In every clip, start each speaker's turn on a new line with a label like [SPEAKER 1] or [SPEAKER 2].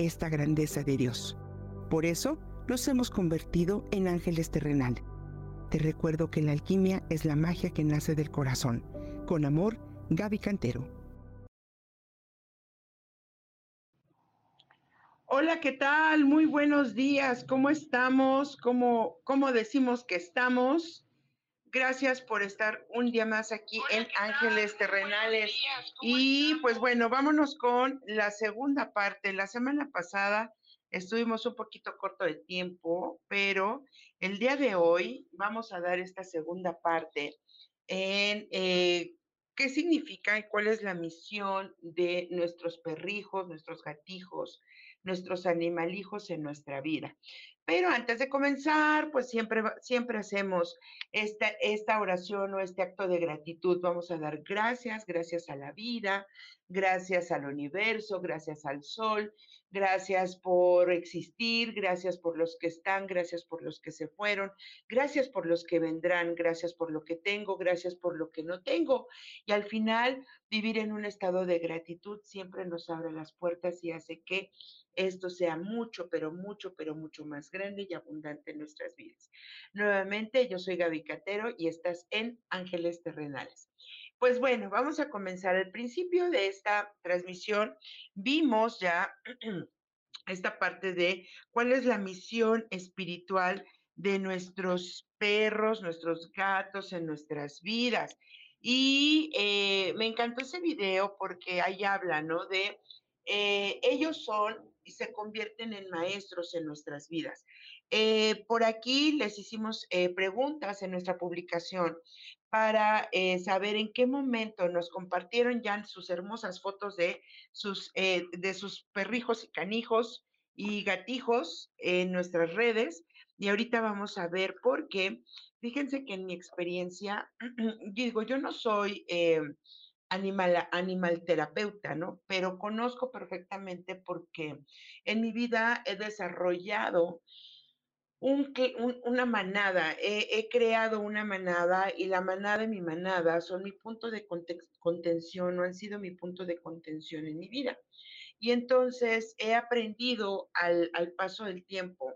[SPEAKER 1] esta grandeza de Dios. Por eso nos hemos convertido en ángeles terrenales. Te recuerdo que la alquimia es la magia que nace del corazón. Con amor, Gaby Cantero.
[SPEAKER 2] Hola, ¿qué tal? Muy buenos días. ¿Cómo estamos? ¿Cómo, cómo decimos que estamos? Gracias por estar un día más aquí en Ángeles Terrenales. Y pues bueno, vámonos con la segunda parte. La semana pasada estuvimos un poquito corto de tiempo, pero el día de hoy vamos a dar esta segunda parte en eh, qué significa y cuál es la misión de nuestros perrijos, nuestros gatijos, nuestros animalijos en nuestra vida. Pero antes de comenzar, pues siempre, siempre hacemos esta, esta oración o este acto de gratitud. Vamos a dar gracias, gracias a la vida, gracias al universo, gracias al sol, gracias por existir, gracias por los que están, gracias por los que se fueron, gracias por los que vendrán, gracias por lo que tengo, gracias por lo que no tengo. Y al final, vivir en un estado de gratitud siempre nos abre las puertas y hace que esto sea mucho, pero mucho, pero mucho más grande y abundante en nuestras vidas. Nuevamente, yo soy Gaby Catero y estás en Ángeles Terrenales. Pues bueno, vamos a comenzar. Al principio de esta transmisión vimos ya esta parte de cuál es la misión espiritual de nuestros perros, nuestros gatos en nuestras vidas. Y eh, me encantó ese video porque ahí habla, ¿no? De eh, ellos son se convierten en maestros en nuestras vidas. Eh, por aquí les hicimos preguntas en nuestra publicación para eh, saber en qué momento nos compartieron ya sus hermosas fotos de sus, eh, de sus perrijos y canijos y gatijos en nuestras redes. Y ahorita vamos a ver por qué. Fíjense que en mi experiencia, digo, yo no soy eh, animal, animal terapeuta, ¿no? Pero conozco perfectamente porque en mi vida he desarrollado un, una manada, he, creado una manada y la manada y mi manada son mi punto de contención o han sido mi punto de contención en mi vida. Y entonces he aprendido al, paso del tiempo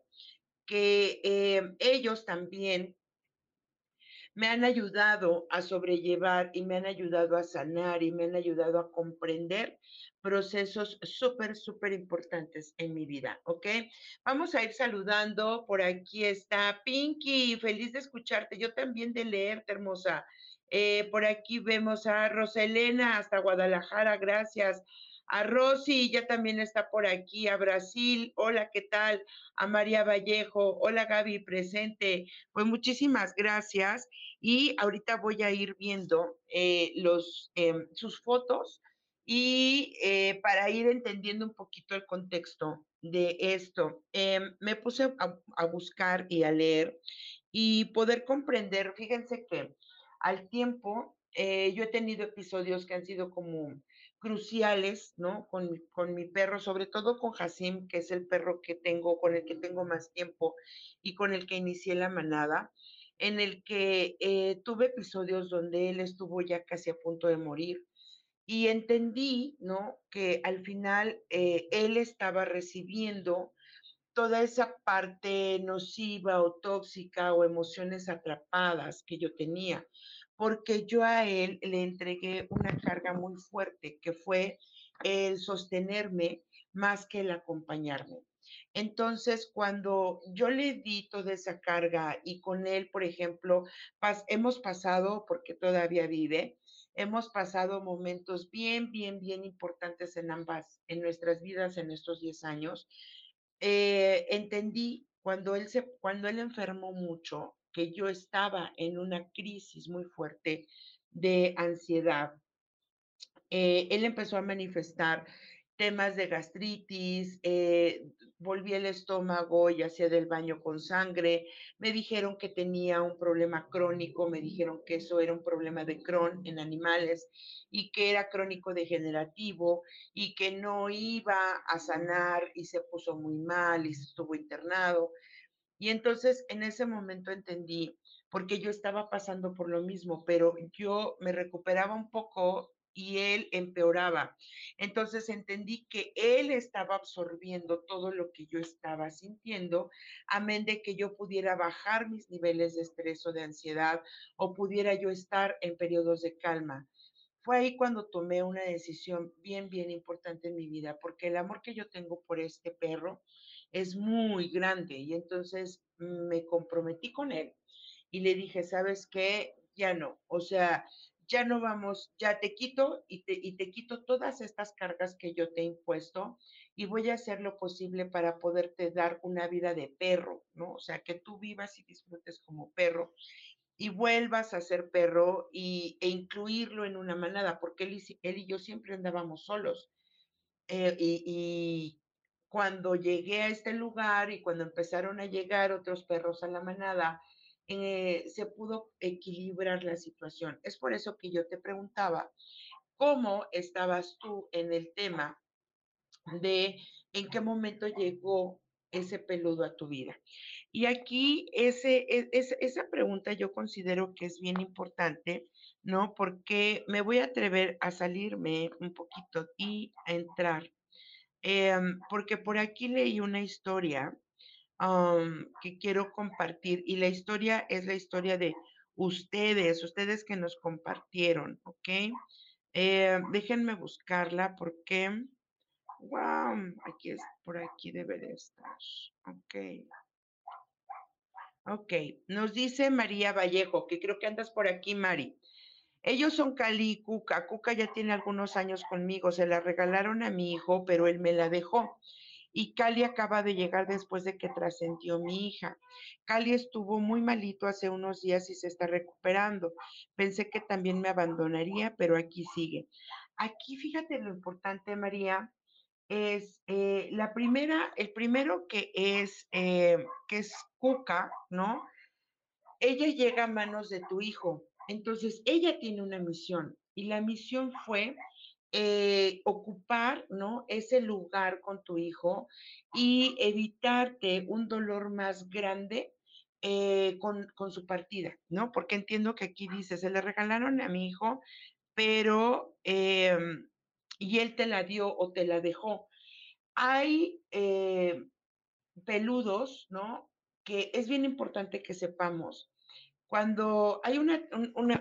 [SPEAKER 2] que eh, ellos también me han ayudado a sobrellevar y me han ayudado a sanar y me han ayudado a comprender procesos súper, súper importantes en mi vida, ¿ok? Vamos a ir saludando. Por aquí está Pinky, feliz de escucharte. Yo también de leerte, hermosa. Eh, por aquí vemos a Roselena hasta Guadalajara, gracias. A Rosy, ya también está por aquí, a Brasil, hola, ¿qué tal? A María Vallejo, hola Gaby, presente. Pues muchísimas gracias. Y ahorita voy a ir viendo eh, los, em, sus fotos y eh, para ir entendiendo un poquito el contexto de esto, em, me puse a, buscar y a leer y poder comprender, fíjense que al tiempo eh, yo he tenido episodios que han sido como cruciales, ¿no? Con, con, mi perro, sobre todo con Hasim, que es el perro que tengo, con el que tengo más tiempo y con el que inicié la manada, en el que eh, tuve episodios donde él estuvo ya casi a punto de morir y entendí, ¿no? Que al final eh, él estaba recibiendo toda esa parte nociva o tóxica o emociones atrapadas que yo tenía, porque yo a él le entregué una carga muy fuerte, que fue el sostenerme más que el acompañarme. Entonces, cuando yo le di toda esa carga y con él, por ejemplo, hemos pasado, porque todavía vive, hemos pasado momentos bien, bien, bien importantes en ambas, en nuestras vidas en estos 10 años. Eh, entendí cuando él, se, cuando él enfermó mucho que yo estaba en una crisis muy fuerte de ansiedad. Eh, él empezó a manifestar temas de gastritis, eh, volví el estómago y hacía del baño con sangre. Me dijeron que tenía un problema crónico, me dijeron que eso era un problema de Crohn en animales y que era crónico degenerativo y que no iba a sanar y se puso muy mal y estuvo internado. Y entonces en ese momento entendí, porque yo estaba pasando por lo mismo, pero yo me recuperaba un poco y él empeoraba. Entonces entendí que él estaba absorbiendo todo lo que yo estaba sintiendo, amén de que yo pudiera bajar mis niveles de estrés o de ansiedad o pudiera yo estar en periodos de calma. Fue ahí cuando tomé una decisión bien, bien importante en mi vida, porque el amor que yo tengo por este perro es muy grande y entonces me comprometí con él y le dije, ¿sabes qué? Ya no, o sea, ya no vamos, ya te quito y te, y te quito todas estas cargas que yo te he impuesto y voy a hacer lo posible para poderte dar una vida de perro, ¿no? O sea, que tú vivas y disfrutes como perro y vuelvas a ser perro y, e incluirlo en una manada, porque él y, él y yo siempre andábamos solos. Eh, y, y cuando llegué a este lugar y cuando empezaron a llegar otros perros a la manada, eh, se pudo equilibrar la situación. Es por eso que yo te preguntaba, ¿cómo estabas tú en el tema de en qué momento llegó ese peludo a tu vida? Y aquí ese, e, esa pregunta yo considero que es bien importante, ¿no? Porque me voy a atrever a salirme un poquito y a entrar. Em, porque por aquí leí una historia que quiero compartir y la historia es la historia de ustedes, ustedes que nos compartieron, ¿ok? Eh, déjenme buscarla porque, wow, aquí es, por aquí debe de estar, ok. Ok, nos dice María Vallejo, que creo que andas por aquí, Mari. Ellos son Cali y Cuca. Cuca ya tiene algunos años conmigo, se la regalaron a mi hijo, pero él me la dejó y Cali acaba de llegar después de que trascendió mi hija. Cali estuvo muy malito hace unos días y se está recuperando. Pensé que también me abandonaría, pero aquí sigue. Aquí fíjate lo importante, María, es eh, la primera, el primero que es, eh, que es Cuca, ¿no? Ella llega a manos de tu hijo. Entonces, ella tiene una misión y la misión fue eh, ocupar, ¿no? Ese lugar con tu hijo y evitarte un dolor más grande eh, con, su partida, ¿no? Porque entiendo que aquí dice, se le regalaron a mi hijo, pero, em, y él te la dio o te la dejó. Hay eh, peludos, ¿no? Que es bien importante que sepamos cuando hay una,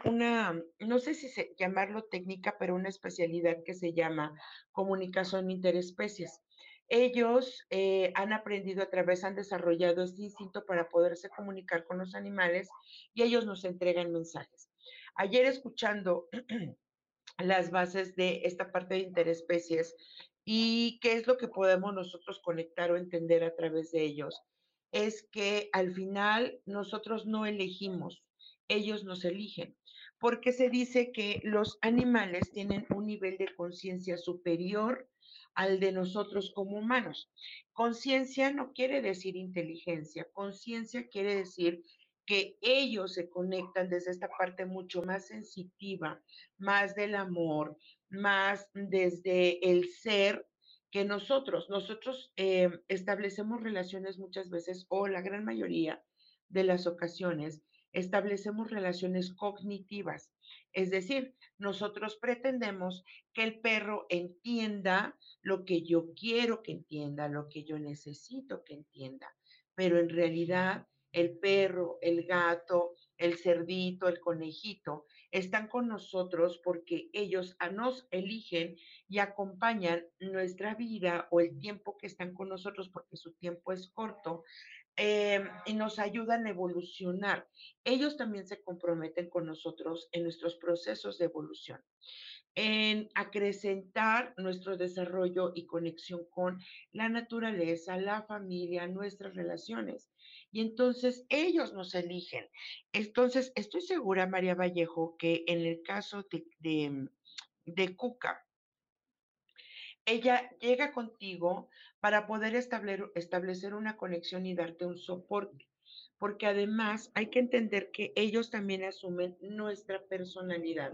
[SPEAKER 2] una, no sé si se, llamarlo técnica, pero una especialidad que se llama comunicación interespecies. Ellos eh, han aprendido a través, han desarrollado este instinto para poderse comunicar con los animales y ellos nos entregan mensajes. Ayer escuchando las bases de esta parte de interespecies y qué es lo que podemos nosotros conectar o entender a través de ellos, es que al final nosotros no elegimos, ellos nos eligen, porque se dice que los animales tienen un nivel de conciencia superior al de nosotros como humanos. Conciencia no quiere decir inteligencia, conciencia quiere decir que ellos se conectan desde esta parte mucho más sensitiva, más del amor, más desde el ser que nosotros, nosotros eh, establecemos relaciones muchas veces o la gran mayoría de las ocasiones establecemos relaciones cognitivas. Es decir, nosotros pretendemos que el perro entienda lo que yo quiero que entienda, lo que yo necesito que entienda, pero en realidad el perro, el gato, el cerdito, el conejito, están con nosotros porque ellos nos eligen y acompañan nuestra vida o el tiempo que están con nosotros, porque su tiempo es corto, em, y nos ayudan a evolucionar. Ellos también se comprometen con nosotros en nuestros procesos de evolución en acrecentar nuestro desarrollo y conexión con la naturaleza, la familia, nuestras relaciones y entonces ellos nos eligen. Entonces, estoy segura, María Vallejo, que en el caso de, de, Cuca, ella llega contigo para poder establecer, establecer una conexión y darte un soporte. Porque además hay que entender que ellos también asumen nuestra personalidad.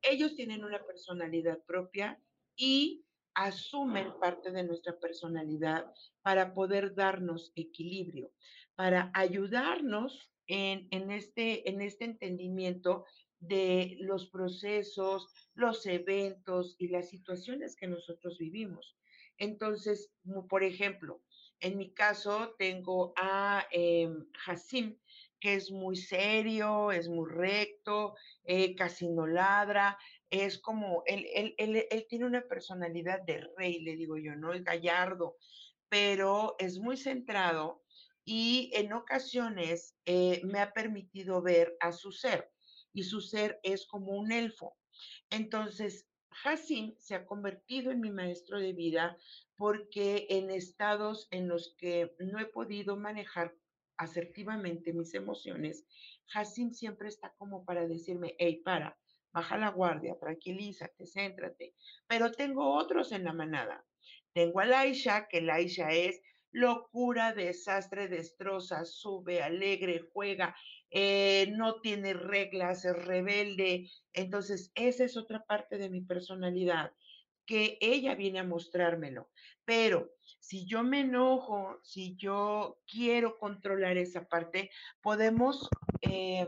[SPEAKER 2] Ellos tienen una personalidad propia y asumen parte de nuestra personalidad para poder darnos equilibrio, para ayudarnos en, en, este, en este entendimiento de los procesos, los eventos y las situaciones que nosotros vivimos. Entonces, por ejemplo, en mi caso tengo a eh, Hassim, que es muy serio, es muy recto, eh, casi no ladra, es como, él, él, él, tiene una personalidad de rey, le digo yo, ¿no? Es gallardo, pero es muy centrado y en ocasiones eh, me ha permitido ver a su ser y su ser es como un elfo. Entonces, Hassim se ha convertido en mi maestro de vida porque en estados en los que no he podido manejar asertivamente mis emociones, Hassim siempre está como para decirme, hey, para, baja la guardia, tranquilízate, céntrate. Pero tengo otros en la manada. Tengo a Laisha, que Laisha es locura, desastre, destroza, sube, alegre, juega, eh, no tiene reglas, es rebelde. Entonces, esa es otra parte de mi personalidad, que ella viene a mostrármelo. Pero si yo me enojo, si yo quiero controlar esa parte, podemos eh,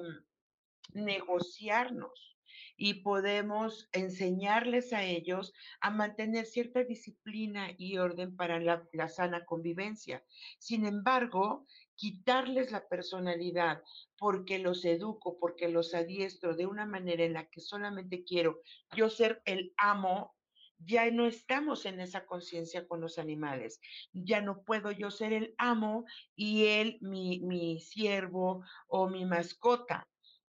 [SPEAKER 2] negociarnos y podemos enseñarles a ellos a mantener cierta disciplina y orden para la, la, sana convivencia. Sin embargo, quitarles la personalidad porque los educo, porque los adiestro de una manera en la que solamente quiero yo ser el amo, ya no estamos en esa conciencia con los animales. Ya no puedo yo ser el amo y él mi, mi siervo o mi mascota,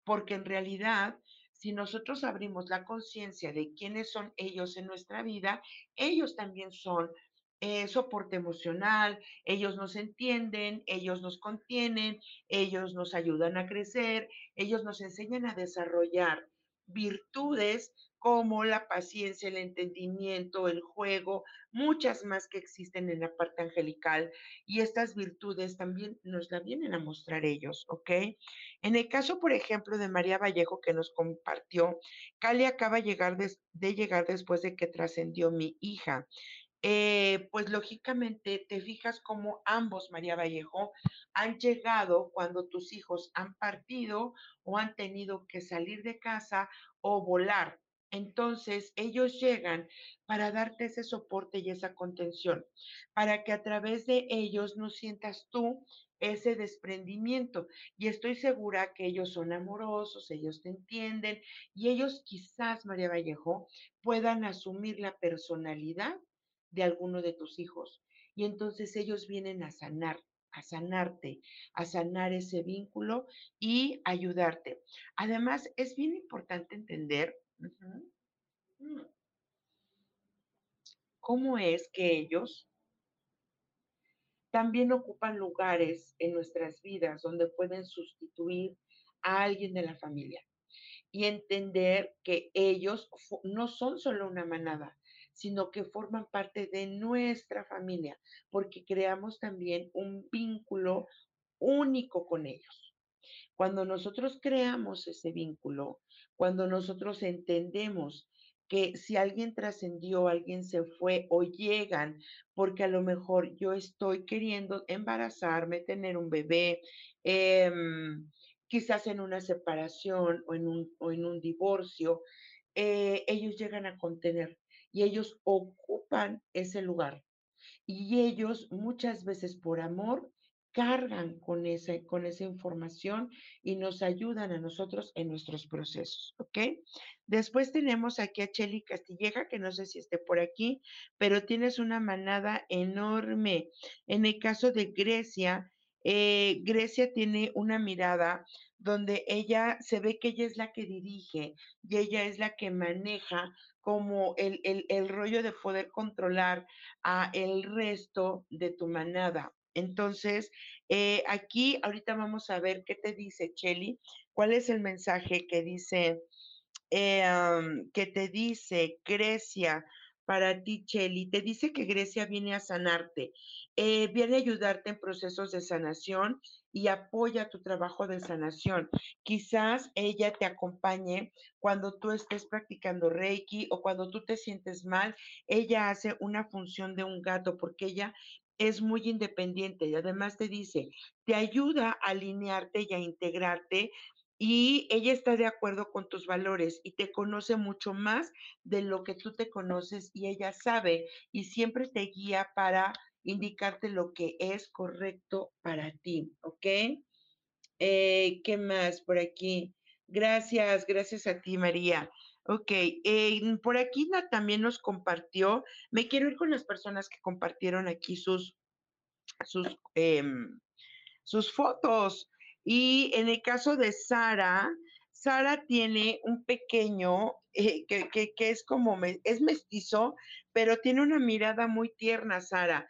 [SPEAKER 2] porque en realidad si nosotros abrimos la conciencia de quiénes son ellos en nuestra vida, ellos también son eh, soporte emocional, ellos nos entienden, ellos nos contienen, ellos nos ayudan a crecer, ellos nos enseñan a desarrollar virtudes como la paciencia, el entendimiento, el juego, muchas más que existen en la parte angelical y estas virtudes también nos la vienen a mostrar ellos, ¿ok? En el caso, por ejemplo, de María Vallejo que nos compartió, Cali acaba de llegar, de llegar después de que trascendió mi hija. Eh, pues lógicamente te fijas como ambos, María Vallejo, han llegado cuando tus hijos han partido o han tenido que salir de casa o volar. Entonces, ellos llegan para darte ese soporte y esa contención, para que a través de ellos no sientas tú ese desprendimiento. Y estoy segura que ellos son amorosos, ellos te entienden y ellos quizás, María Vallejo, puedan asumir la personalidad de alguno de tus hijos. Y entonces ellos vienen a sanar, a sanarte, a sanar ese vínculo y ayudarte. Además, es bien importante entender uh-huh, cómo es que ellos también ocupan lugares en nuestras vidas donde pueden sustituir a alguien de la familia y entender que ellos no son solo una manada, sino que forman parte de nuestra familia, porque creamos también un vínculo único con ellos. Cuando nosotros creamos ese vínculo, cuando nosotros entendemos que si alguien trascendió, alguien se fue o llegan, porque a lo mejor yo estoy queriendo embarazarme, tener un bebé, eh, quizás en una separación o en un, o en un divorcio, eh, ellos llegan a contener y ellos ocupan ese lugar. Y ellos muchas veces por amor cargan con, con esa información y nos ayudan a nosotros en nuestros procesos, ¿ok? Después tenemos aquí a Cheli Castilleja, que no sé si esté por aquí, pero tienes una manada enorme. En el caso de Grecia, eh, Grecia tiene una mirada donde ella se ve que ella es la que dirige y ella es la que maneja como el, el, el rollo de poder controlar a el resto de tu manada. Entonces, eh, aquí ahorita vamos a ver qué te dice Chelly, cuál es el mensaje que dice, eh, que te dice Grecia para ti, Cheli. Te dice que Grecia viene a sanarte, eh, viene a ayudarte en procesos de sanación y apoya tu trabajo de sanación. Quizás ella te acompañe cuando tú estés practicando Reiki o cuando tú te sientes mal. Ella hace una función de un gato porque ella es muy independiente y además te dice, te ayuda a alinearte y a integrarte y ella está de acuerdo con tus valores y te conoce mucho más de lo que tú te conoces y ella sabe y siempre te guía para indicarte lo que es correcto para ti, ¿ok? Eh, ¿Qué más por aquí? Gracias, gracias a ti, María. Ok, eh, por aquí también nos compartió, me quiero ir con las personas que compartieron aquí sus, sus, em, sus fotos. Y en el caso de Sara, Sara tiene un pequeño eh, que, que, es como, es mestizo, pero tiene una mirada muy tierna, Sara.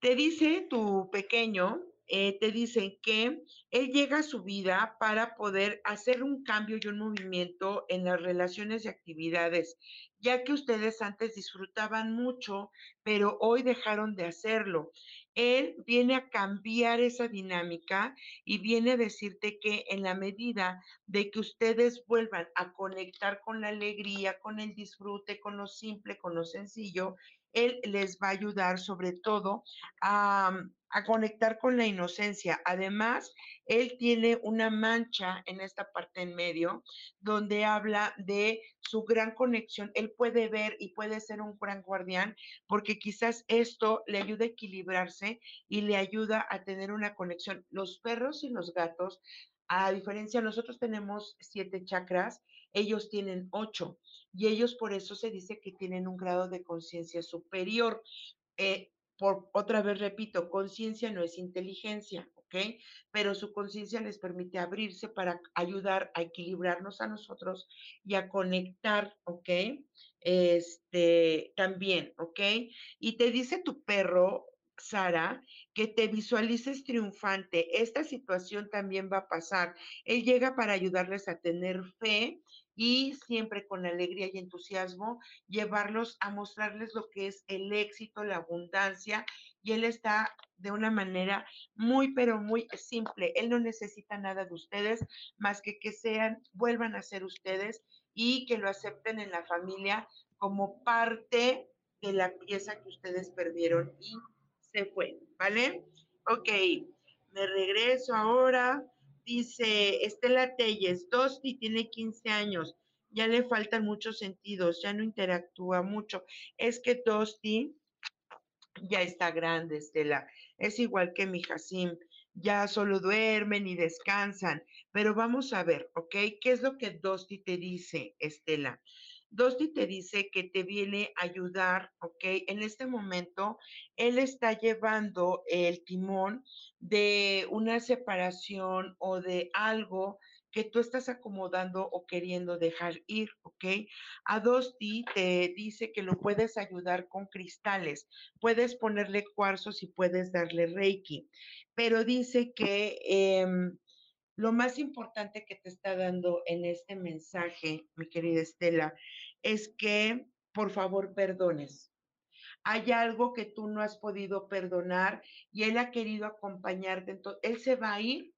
[SPEAKER 2] Te dice tu pequeño, eh, te dicen que él llega a su vida para poder hacer un cambio y un movimiento en las relaciones y actividades, ya que ustedes antes disfrutaban mucho, pero hoy dejaron de hacerlo. Él viene a cambiar esa dinámica y viene a decirte que en la medida de que ustedes vuelvan a conectar con la alegría, con el disfrute, con lo simple, con lo sencillo, Él les va a ayudar sobre todo a, conectar con la inocencia. Además, él tiene una mancha en esta parte en medio donde habla de su gran conexión. Él puede ver y puede ser un gran guardián porque quizás esto le ayuda a equilibrarse y le ayuda a tener una conexión. Los perros y los gatos, a diferencia, nosotros tenemos siete chakras, ellos tienen ocho y ellos por eso se dice que tienen un grado de conciencia superior. Eh, por otra vez repito, conciencia no es inteligencia, ¿ok? Pero su conciencia les permite abrirse para ayudar a equilibrarnos a nosotros y a conectar, ¿ok? Este, también, ¿ok? Y te dice tu perro, Sara, que te visualices triunfante. Esta situación también va a pasar. Él llega para ayudarles a tener fe y siempre con alegría y entusiasmo llevarlos a mostrarles lo que es el éxito, la abundancia y él está de una manera muy, pero muy simple. Él no necesita nada de ustedes más que que sean, vuelvan a ser ustedes y que lo acepten en la familia como parte de la pieza que ustedes perdieron y se fue, ¿vale? Ok, me regreso ahora Dice Estela Telles, Dosti tiene 15 años, ya le faltan muchos sentidos, ya no interactúa mucho. Es que Dosti ya está grande, Estela. Es igual que mi Jacim, ya solo duermen y descansan. Pero vamos a ver, ¿ok? ¿Qué es lo que Dosti te dice, Estela? Dosti te dice que te viene a ayudar, ¿ok? En este momento, él está llevando el timón de una separación o de algo que tú estás acomodando o queriendo dejar ir, ¿ok? A Dosti te dice que lo puedes ayudar con cristales, puedes ponerle cuarzos y puedes darle reiki, pero dice que... Eh, lo más importante que te está dando en este mensaje, mi querida Estela, es que por favor perdones. Hay algo que tú no has podido perdonar y él ha querido acompañarte. Entonces, él se va a ir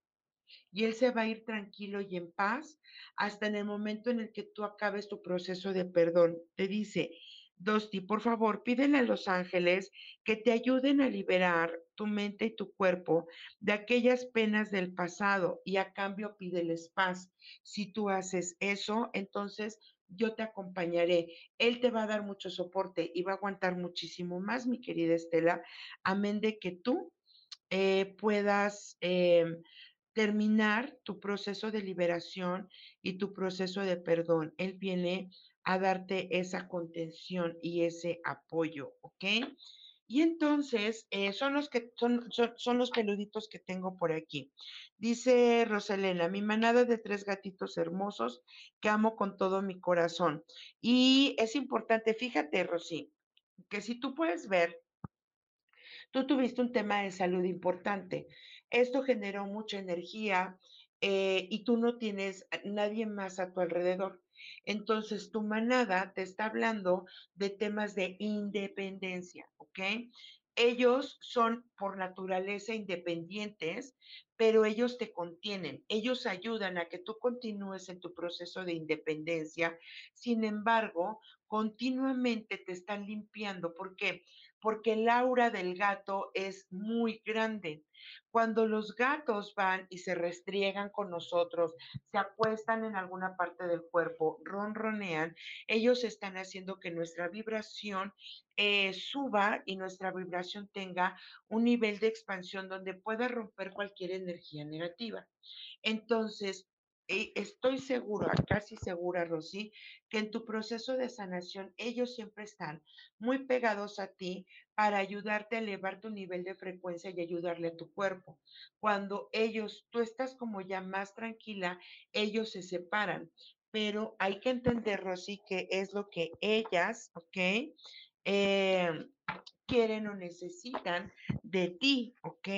[SPEAKER 2] y él se va a ir tranquilo y en paz hasta en el momento en el que tú acabes tu proceso de perdón. Te dice, Dosti, por favor, pídele a los ángeles que te ayuden a liberar tu mente y tu cuerpo de aquellas penas del pasado y a cambio pídeles paz. Si tú haces eso, entonces yo te acompañaré. Él te va a dar mucho soporte y va a aguantar muchísimo más, mi querida Estela, amén de que tú eh, puedas eh, terminar tu proceso de liberación y tu proceso de perdón. Él viene a darte esa contención y ese apoyo, ¿ok? Y entonces, eh, son los que son, son, los peluditos que tengo por aquí. Dice Roselena, mi manada de tres gatitos hermosos que amo con todo mi corazón. Y es importante, fíjate, Rosy, que si tú puedes ver, tú tuviste un tema de salud importante. Esto generó mucha energía eh, y tú no tienes nadie más a tu alrededor. Entonces, tu manada te está hablando de temas de independencia, ¿ok? Ellos son por naturaleza independientes, pero ellos te contienen, ellos ayudan a que tú continúes en tu proceso de independencia. Sin embargo, continuamente te están limpiando. ¿Por qué? Porque el aura del gato es muy grande. Cuando los gatos van y se restriegan con nosotros, se acuestan en alguna parte del cuerpo, ronronean, ellos están haciendo que nuestra vibración eh, suba y nuestra vibración tenga un nivel de expansión donde pueda romper cualquier energía negativa. Entonces, estoy segura, casi segura, Rosy, que en tu proceso de sanación ellos siempre están muy pegados a ti para ayudarte a elevar tu nivel de frecuencia y ayudarle a tu cuerpo. Cuando ellos, tú estás como ya más tranquila, ellos se separan. Pero hay que entender, Rosy, que es lo que ellas, ¿ok? Eh, quieren o necesitan de ti, ¿ok?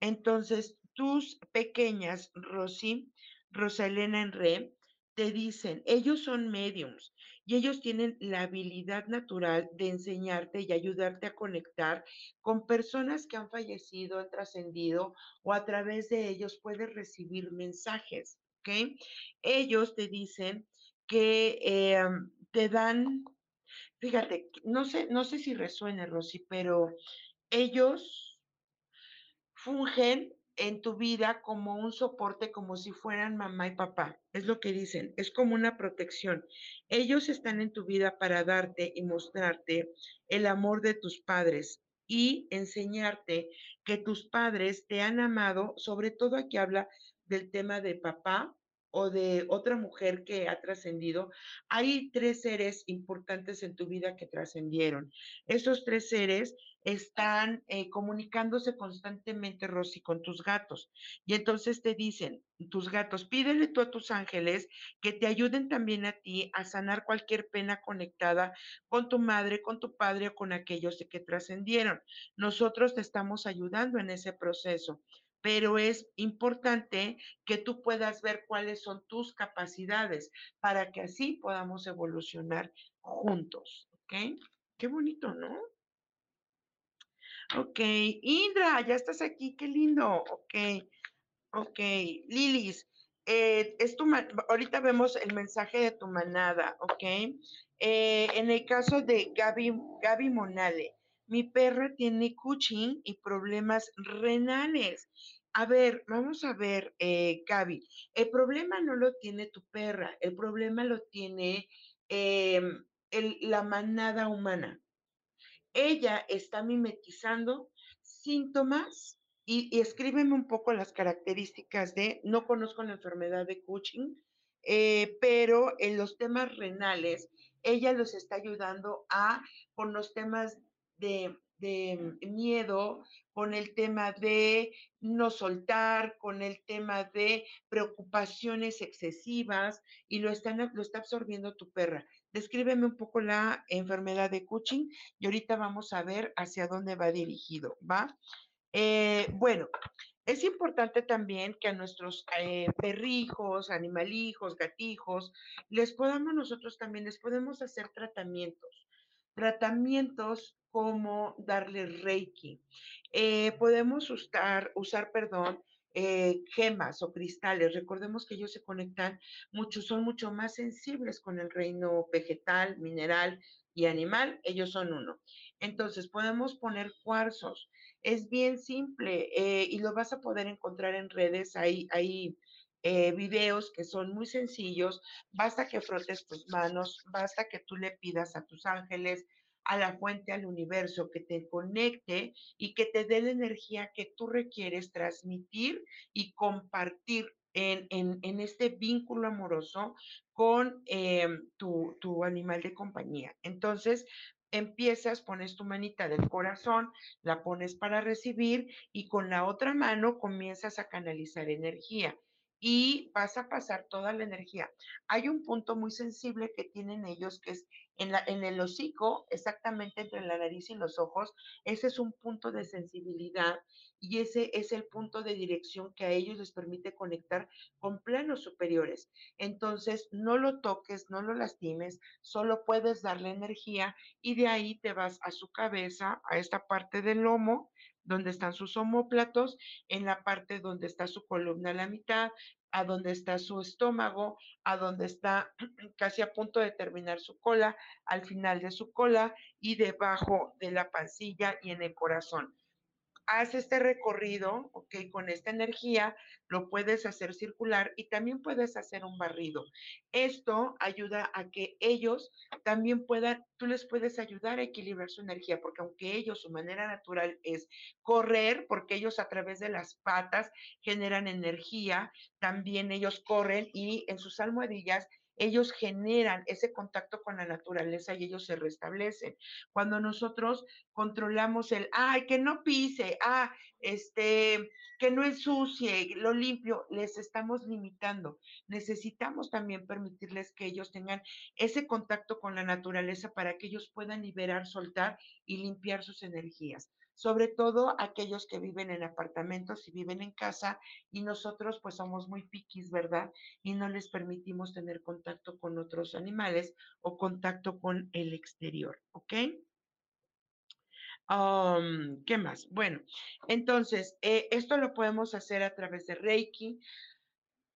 [SPEAKER 2] Entonces, tus pequeñas, Rosy, Rosalena Enre, te dicen, ellos son mediums y ellos tienen la habilidad natural de enseñarte y ayudarte a conectar con personas que han fallecido, han trascendido o a través de ellos puedes recibir mensajes, ¿ok? Ellos te dicen que eh, te dan Fíjate, no sé, no sé si resuena, Rosy, pero ellos fungen en tu vida como un soporte, como si fueran mamá y papá. Es lo que dicen, es como una protección. Ellos están en tu vida para darte y mostrarte el amor de tus padres y enseñarte que tus padres te han amado, sobre todo aquí habla del tema de papá, o de otra mujer que ha trascendido, hay tres seres importantes en tu vida que trascendieron. Esos tres seres están eh, comunicándose constantemente, Rosy, con tus gatos. Y entonces te dicen, tus gatos, pídele tú a tus ángeles que te ayuden también a ti a sanar cualquier pena conectada con tu madre, con tu padre o con aquellos que trascendieron. Nosotros te estamos ayudando en ese proceso pero es importante que tú puedas ver cuáles son tus capacidades para que así podamos evolucionar juntos, ¿ok? Qué bonito, ¿no? Ok, Indra, ya estás aquí, qué lindo, ok, ok, Lilis, eh, es tu, ahorita vemos el mensaje de tu manada, ok, eh, en el caso de Gaby, Gaby Monale, mi perra tiene cuchín y problemas renales. A ver, vamos a ver, eh, Gaby, el problema no lo tiene tu perra, el problema lo tiene em, la manada humana. Ella está mimetizando síntomas y, escríbeme un poco las características de, no conozco la enfermedad de Cushing, eh, pero en los temas renales, ella los está ayudando a, con los temas de, miedo, con el tema de no soltar, con el tema de preocupaciones excesivas y lo, están, lo está absorbiendo tu perra. Descríbeme un poco la enfermedad de Cushing y ahorita vamos a ver hacia dónde va dirigido, ¿va? Eh, bueno, es importante también que a nuestros eh, perrijos, animalijos, gatijos, les podamos nosotros también, les podemos hacer tratamientos tratamientos como darle reiki. Eh, podemos usar, usar perdón, eh, gemas o cristales. Recordemos que ellos se conectan mucho, son mucho más sensibles con el reino vegetal, mineral y animal. Ellos son uno. Entonces, podemos poner cuarzos. Es bien simple eh, y lo vas a poder encontrar en redes. Hay, hay videos que son muy sencillos. Basta que frotes tus manos, basta que tú le pidas a tus ángeles, a la fuente, al universo, que te conecte y que te dé la energía que tú requieres transmitir y compartir en, en, este vínculo amoroso con em, tu, tu animal de compañía. Entonces, empiezas, pones tu manita del corazón, la pones para recibir y con la otra mano comienzas a canalizar energía y vas a pasar toda la energía. Hay un punto muy sensible que tienen ellos que es en, la, en el hocico, exactamente entre la nariz y los ojos. Ese es un punto de sensibilidad y ese es el punto de dirección que a ellos les permite conectar con planos superiores. Entonces, no lo toques, no lo lastimes, solo puedes darle energía y de ahí te vas a su cabeza, a esta parte del lomo, donde están sus homóplatos, en la parte donde está su columna a la mitad, a donde está su estómago, a donde está casi a punto de terminar su cola, al final de su cola y debajo de la pancilla y en el corazón haz este recorrido, ok, con esta energía, lo puedes hacer circular y también puedes hacer un barrido. Esto ayuda a que ellos también puedan, tú les puedes ayudar a equilibrar su energía, porque aunque ellos, su manera natural es correr, porque ellos a través de las patas generan energía, también ellos corren y en sus almohadillas ellos generan ese contacto con la naturaleza y ellos se restablecen. Cuando nosotros controlamos el, ay, que no pise, ah, este, que no ensucie, lo limpio, les estamos limitando. Necesitamos también permitirles que ellos tengan ese contacto con la naturaleza para que ellos puedan liberar, soltar y limpiar sus energías sobre todo aquellos que viven en apartamentos y viven en casa y nosotros pues somos muy piquis, ¿verdad? Y no les permitimos tener contacto con otros animales o contacto con el exterior, ¿ok? ¿Qué más? Bueno, entonces, eh, esto lo podemos hacer a través de Reiki.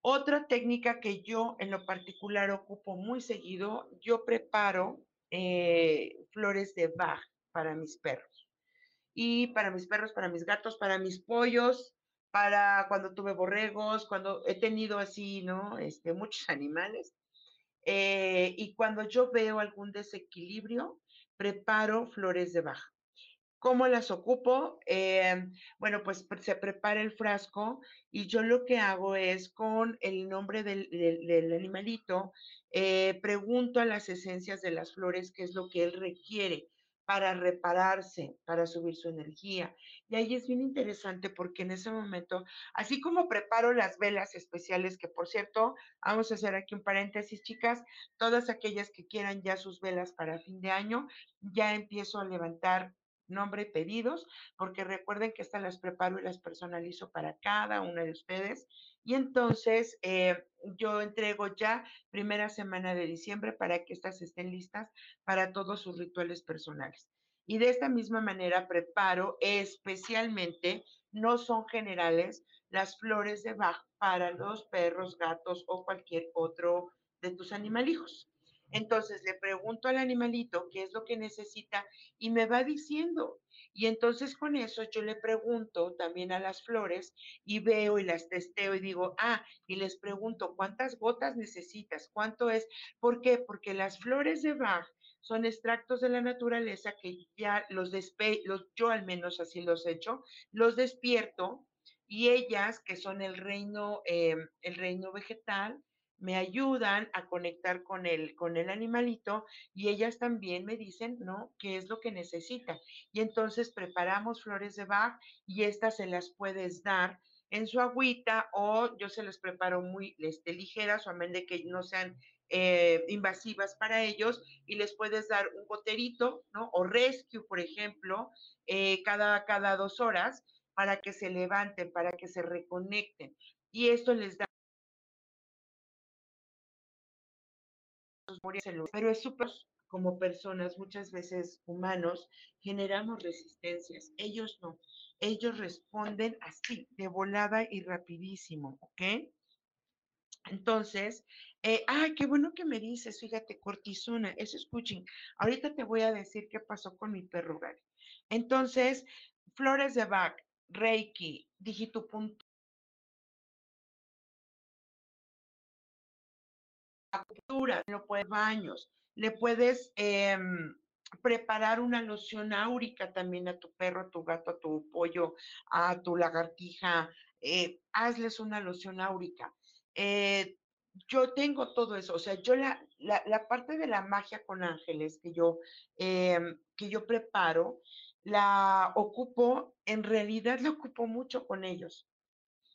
[SPEAKER 2] Otra técnica que yo en lo particular ocupo muy seguido, yo preparo eh, flores de Bach para mis perros y para mis perros, para mis gatos, para mis pollos, para cuando tuve borregos, cuando he tenido así, ¿no? Este, muchos animales. Eh, y cuando yo veo algún desequilibrio, preparo flores de baja. ¿Cómo las ocupo? Eh, bueno, pues se prepara el frasco y yo lo que hago es con el nombre del, del, animalito, eh, pregunto a las esencias de las flores qué es lo que él requiere para repararse, para subir su energía. Y ahí es bien interesante porque en ese momento, así como preparo las velas especiales, que por cierto, vamos a hacer aquí un paréntesis, chicas, todas aquellas que quieran ya sus velas para fin de año, ya empiezo a levantar nombre pedidos, porque recuerden que estas las preparo y las personalizo para cada una de ustedes. Y entonces eh, yo entrego ya primera semana de diciembre para que estas estén listas para todos sus rituales personales. Y de esta misma manera preparo especialmente, no son generales, las flores de Bach para los perros, gatos o cualquier otro de tus animalijos. Entonces le pregunto al animalito qué es lo que necesita y me va diciendo. Y entonces con eso yo le pregunto también a las flores y veo y las testeo y digo, ah, y les pregunto, ¿cuántas gotas necesitas? ¿Cuánto es? ¿Por qué? Porque las flores de Bach son extractos de la naturaleza que ya los, despe yo al menos así los he hecho, los despierto y ellas, que son el reino, eh, el reino vegetal, me ayudan a conectar con el, con el animalito y ellas también me dicen, ¿no? ¿Qué es lo que necesita? Y entonces preparamos flores de Bach y estas se las puedes dar en su agüita o yo se las preparo muy este, ligeras o a menos de que no sean eh, invasivas para ellos y les puedes dar un goterito, ¿no? O rescue, por ejemplo, eh, cada, cada dos horas para que se levanten, para que se reconecten. Y esto les da pero es súper, como personas, muchas veces humanos, generamos resistencias. Ellos no. Ellos responden así, de volada y rapidísimo, ¿ok? Entonces, eh, ay, qué bueno que me dices, fíjate, cortisona, eso es coaching. Ahorita te voy a decir qué pasó con mi perro Gary. Entonces, flores de Bach, Reiki, digitopunto, acupuntura, no puedes baños, le puedes em, preparar una loción áurica también a tu perro, a tu gato, a tu pollo, a tu lagartija, eh, hazles una loción áurica. Eh, yo tengo todo eso, o sea, yo la, la, parte de la magia con ángeles que yo, em, que yo preparo, la ocupo, en realidad la ocupo mucho con ellos.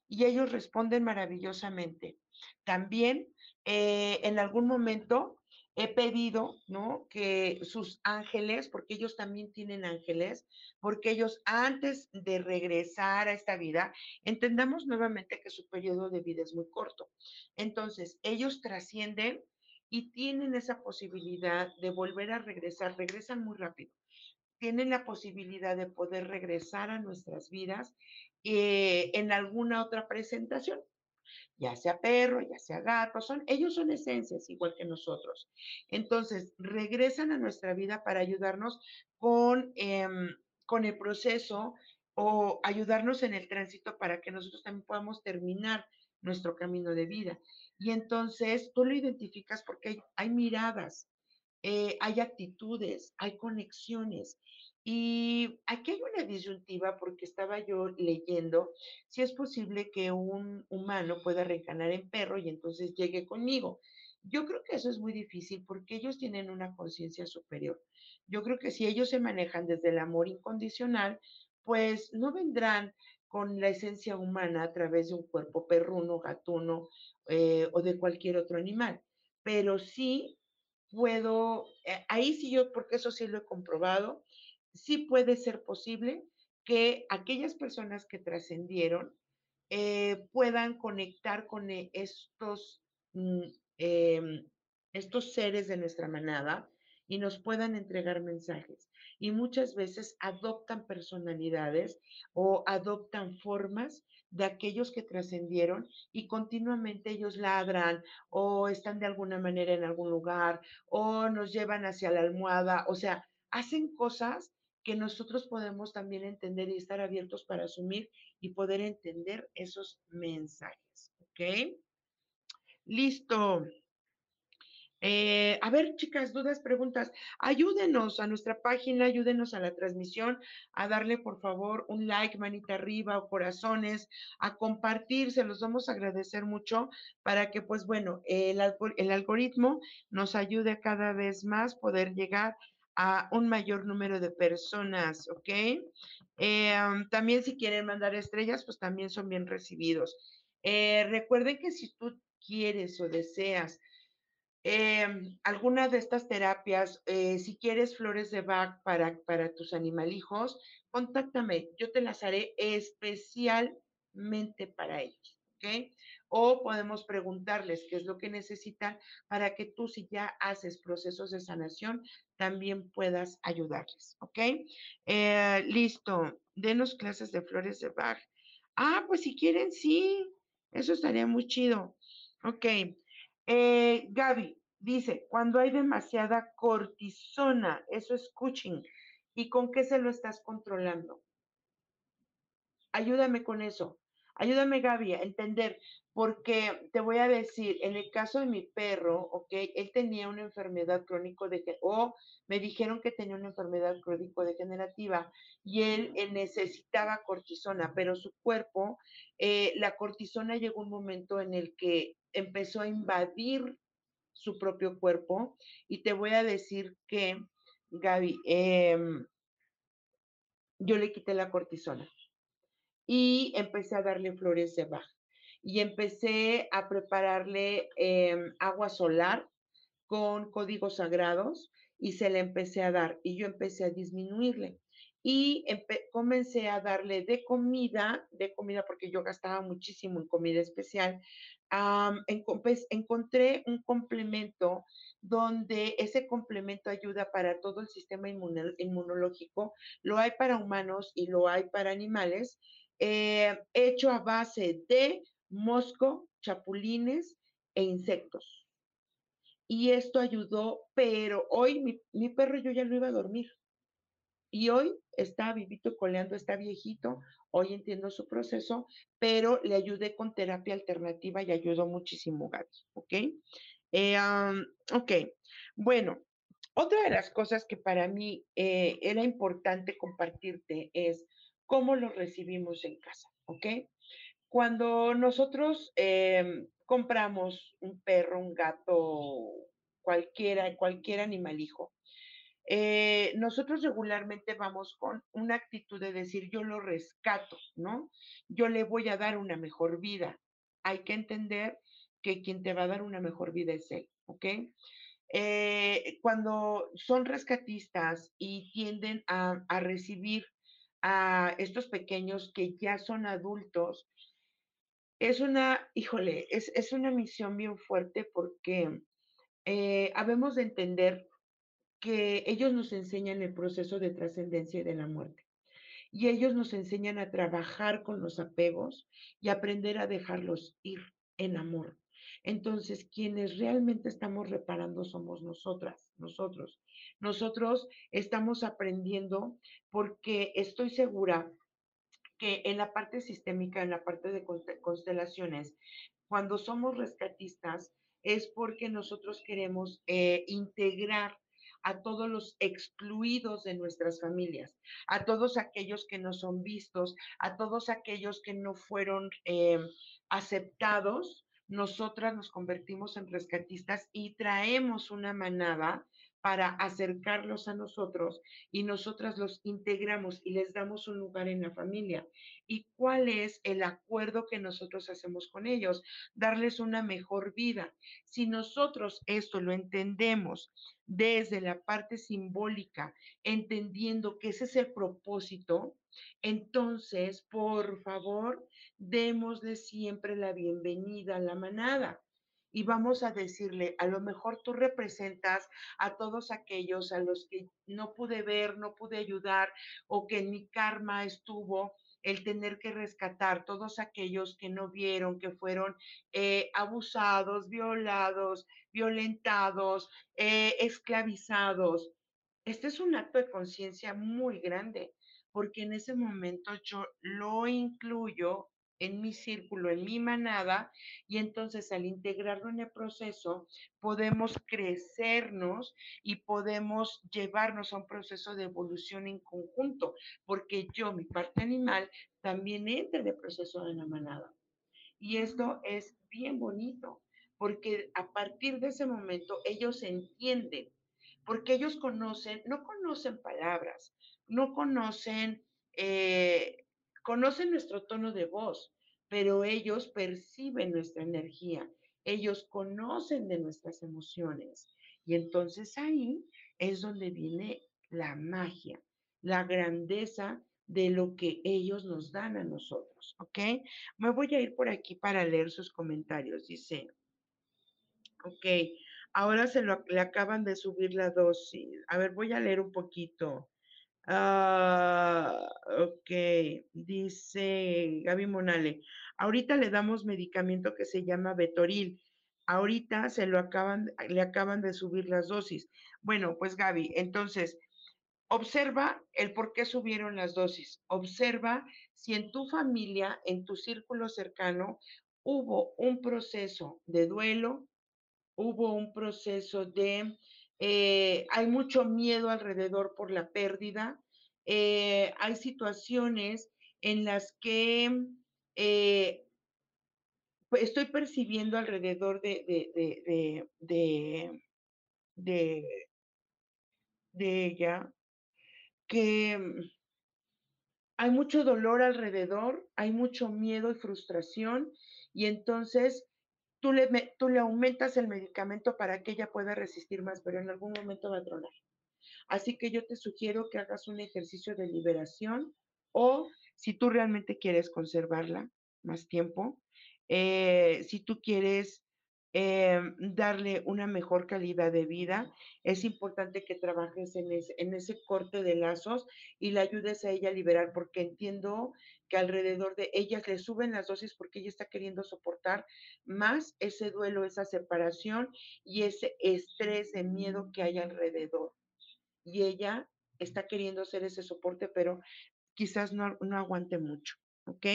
[SPEAKER 2] y ellos responden maravillosamente. También eh, en algún momento he pedido, ¿no? Que sus ángeles, porque ellos también tienen ángeles, porque ellos antes de regresar a esta vida, entendamos nuevamente que su periodo de vida es muy corto. Entonces, ellos trascienden y tienen esa posibilidad de volver a regresar, regresan muy rápido. Tienen la posibilidad de poder regresar a nuestras vidas eh, en alguna otra presentación ya sea perro, ya sea gato, son, ellos son esencias igual que nosotros. Entonces, regresan a nuestra vida para ayudarnos con, em, con el proceso o ayudarnos en el tránsito para que nosotros también podamos terminar nuestro camino de vida. Y entonces tú lo identificas porque hay, miradas, eh, hay actitudes, hay conexiones. Y aquí hay una disyuntiva porque estaba yo leyendo si es posible que un humano pueda reencarnar en perro y entonces llegue conmigo. Yo creo que eso es muy difícil porque ellos tienen una conciencia superior. Yo creo que si ellos se manejan desde el amor incondicional, pues no vendrán con la esencia humana a través de un cuerpo perruno, gatuno eh, o de cualquier otro animal. Pero sí puedo, eh, ahí sí yo, porque eso sí lo he comprobado, sí puede ser posible que aquellas personas que trascendieron eh, puedan conectar con e, estos, mm, em, estos seres de nuestra manada y nos puedan entregar mensajes. Y muchas veces adoptan personalidades o adoptan formas de aquellos que trascendieron y continuamente ellos ladran o están de alguna manera en algún lugar o nos llevan hacia la almohada, o sea, hacen cosas que nosotros podemos también entender y estar abiertos para asumir y poder entender esos mensajes. ¿Ok? Listo. Eh, a ver, chicas, dudas, preguntas, ayúdenos a nuestra página, ayúdenos a la transmisión, a darle por favor un like, manita arriba o corazones, a compartir, se los vamos a agradecer mucho para que, pues bueno, el, algoritmo nos ayude cada vez más poder llegar a un mayor número de personas, ¿ok? Eh, también si quieren mandar estrellas, pues también son bien recibidos. Eh, recuerden que si tú quieres o deseas em, alguna de estas terapias, eh, si quieres flores de Bach para, para tus animalijos, contáctame, yo te las haré especialmente para ellos, ¿ok? o podemos preguntarles qué es lo que necesitan para que tú si ya haces procesos de sanación, también puedas ayudarles, ¿ok? Eh, listo, denos clases de flores de Bach. Ah, pues si quieren, sí, eso estaría muy chido. Ok, eh, Gaby dice, cuando hay demasiada cortisona, eso es coaching, ¿y con qué se lo estás controlando? Ayúdame con eso. Ayúdame, Gaby, a entender, porque te voy a decir, en el caso de mi perro, ok, él tenía una enfermedad crónico de o me dijeron que tenía una enfermedad crónico degenerativa y él, necesitaba cortisona, pero su cuerpo, eh, la cortisona llegó un momento en el que empezó a invadir su propio cuerpo y te voy a decir que, Gaby, em, yo le quité la cortisona y empecé a darle flores de baja y empecé a prepararle em, agua solar con códigos sagrados y se le empecé a dar y yo empecé a disminuirle y comencé a darle de comida, de comida porque yo gastaba muchísimo en comida especial, pues, encontré un complemento donde ese complemento ayuda para todo el sistema inmunológico, lo hay para humanos y lo hay para animales, eh, hecho a base de mosco, chapulines e insectos. Y esto ayudó, pero hoy mi, perro yo ya no iba a dormir. Y hoy está vivito coleando, está viejito, hoy entiendo su proceso, pero le ayudé con terapia alternativa y ayudó muchísimo, Gaby, ¿ok? Eh, ok, bueno, otra de las cosas que para mí eh, era importante compartirte es cómo lo recibimos en casa, ¿ok? Cuando nosotros em, compramos un perro, un gato, cualquiera, cualquier animalijo, Eh, nosotros regularmente vamos con una actitud de decir, yo lo rescato, ¿no? Yo le voy a dar una mejor vida. Hay que entender que quien te va a dar una mejor vida es él, ¿ok? Eh, cuando son rescatistas y tienden a recibir a estos pequeños que ya son adultos, es una, híjole, es, es una misión bien fuerte porque eh, habemos de entender que ellos nos enseñan el proceso de trascendencia y de la muerte. Y ellos nos enseñan a trabajar con los apegos y aprender a dejarlos ir en amor. Entonces, quienes realmente estamos reparando somos nosotras, nosotros. Nosotros estamos aprendiendo porque estoy segura que en la parte sistémica, en la parte de constelaciones, cuando somos rescatistas, es porque nosotros queremos eh, integrar a todos los excluidos de nuestras familias, a todos aquellos que no son vistos, a todos aquellos que no fueron eh, aceptados, nosotras nos convertimos en rescatistas y traemos una manada para acercarlos a nosotros y nosotras los integramos y les damos un lugar en la familia. ¿Y cuál es el acuerdo que nosotros hacemos con ellos? Darles una mejor vida. Si nosotros esto lo entendemos desde la parte simbólica, entendiendo que ese es el propósito, entonces, por favor, démosle siempre la bienvenida a la manada y vamos a decirle, a lo mejor tú representas a todos aquellos a los que no pude ver, no pude ayudar o que en mi karma estuvo el tener que rescatar todos aquellos que no vieron, que fueron eh, abusados, violados, violentados, eh, esclavizados. Este es un acto de conciencia muy grande, porque en ese momento yo lo incluyo en mi círculo, en mi manada, y entonces al integrarlo en el proceso podemos crecernos y podemos llevarnos a un proceso de evolución en conjunto, porque yo, mi parte animal, también entra en el proceso de la manada. Y esto es bien bonito, porque a partir de ese momento ellos entienden, porque ellos conocen, no conocen palabras, no conocen... Eh, conocen nuestro tono de voz, pero ellos perciben nuestra energía, ellos conocen de nuestras emociones. Y entonces ahí es donde viene la magia, la grandeza de lo que ellos nos dan a nosotros, ¿ok? Me voy a ir por aquí para leer sus comentarios. Dice, ok, ahora se lo, le acaban de subir la dosis. A ver, voy a leer un poquito. Ah, ok, dice Gaby Monale. Ahorita le damos medicamento que se llama Betoril. Ahorita se lo acaban, le acaban de subir las dosis. Bueno, pues Gaby, entonces, observa el por qué subieron las dosis. Observa si en tu familia, en tu círculo cercano, hubo un proceso de duelo, hubo un proceso de eh, hay mucho miedo alrededor por la pérdida, eh, hay situaciones en las que eh, pues, estoy percibiendo alrededor de, de, de, de ella que hay mucho dolor alrededor, hay mucho miedo y frustración, y entonces tú le, aumentas el medicamento para que ella pueda resistir más, pero en algún momento va a tronar. Así que yo te sugiero que hagas un ejercicio de liberación o si tú realmente quieres conservarla más tiempo, eh, si tú quieres eh, darle una mejor calidad de vida, es importante que trabajes en ese, en ese corte de lazos y le ayudes a ella a liberar, porque entiendo que alrededor de ellas le suben las dosis porque ella está queriendo soportar más ese duelo, esa separación y ese estrés de miedo que hay alrededor. Y ella está queriendo hacer ese soporte, pero quizás no, no aguante mucho, ¿ok?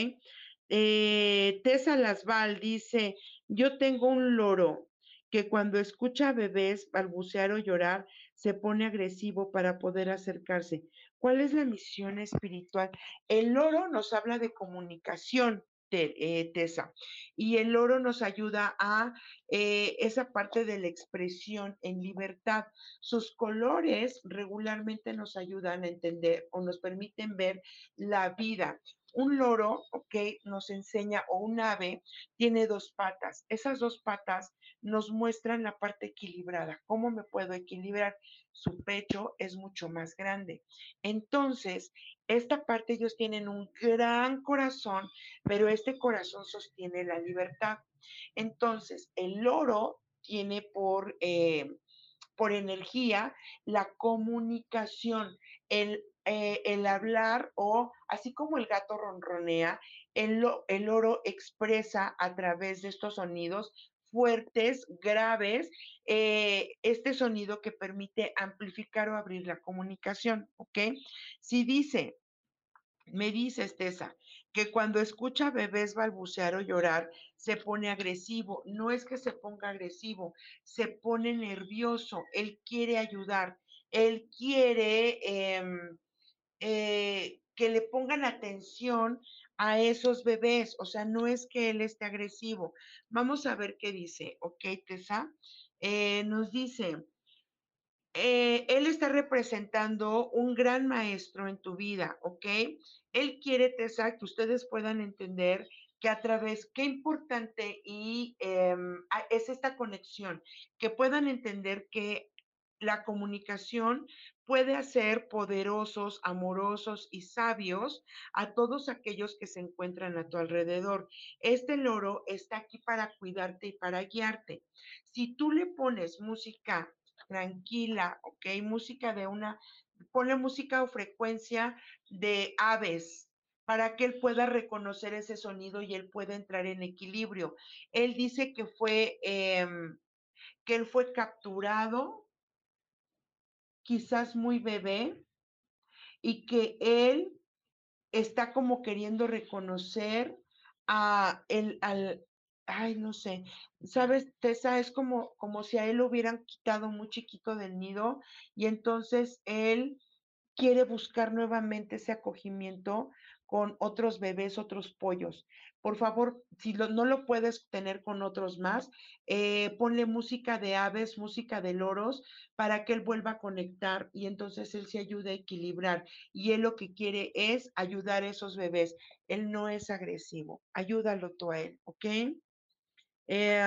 [SPEAKER 2] Eh, Tessa Lasval dice, yo tengo un loro que cuando escucha a bebés balbucear o llorar, se pone agresivo para poder acercarse. ¿Cuál es la misión espiritual? El loro nos habla de comunicación, eh, Tessa. Y el oro nos ayuda a eh, esa parte de la expresión en libertad. Sus colores regularmente nos ayudan a entender o nos permiten ver la vida. Un loro, ok, nos enseña, o un ave, tiene dos patas. Esas dos patas nos muestran la parte equilibrada. ¿Cómo me puedo equilibrar? Su pecho es mucho más grande. Entonces, esta parte ellos tienen un gran corazón, pero este corazón sostiene la libertad. Entonces, el loro tiene por... Eh, por energía la comunicación, el eh, el hablar o así como el gato ronronea, el, el oro expresa a través de estos sonidos fuertes, graves, eh, este sonido que permite amplificar o abrir la comunicación, ¿ok? Si dice, me dice Estesa, que cuando escucha bebés balbucear o llorar, se pone agresivo. No es que se ponga agresivo, se pone nervioso. Él quiere ayudar, él quiere em, eh, que le pongan atención a esos bebés. O sea, no es que él esté agresivo. Vamos a ver qué dice. Ok, Tessa. Eh, nos dice, eh, él está representando un gran maestro en tu vida, ¿ok? Él quiere, Tessa, que ustedes puedan entender que a través, qué importante y em, es esta conexión, que puedan entender que la comunicación puede hacer poderosos, amorosos y sabios a todos aquellos que se encuentran a tu alrededor. Este loro está aquí para cuidarte y para guiarte. Si tú le pones música tranquila, ok, música de una, ponle música o frecuencia de aves, para que él pueda reconocer ese sonido y él pueda entrar en equilibrio. Él dice que fue, em, que él fue capturado quizás muy bebé y que él está como queriendo reconocer a el, al, ay, no sé, sabes, Tessa, es como, como si a él lo hubieran quitado muy chiquito del nido y entonces él quiere buscar nuevamente ese acogimiento con otros bebés, otros pollos. Por favor, si no lo puedes tener con otros más, eh, ponle música de aves, música de loros, para que él vuelva a conectar y entonces él se ayude a equilibrar. Y él lo que quiere es ayudar a esos bebés. Él no es agresivo. Ayúdalo tú a él, ¿ok? Eh,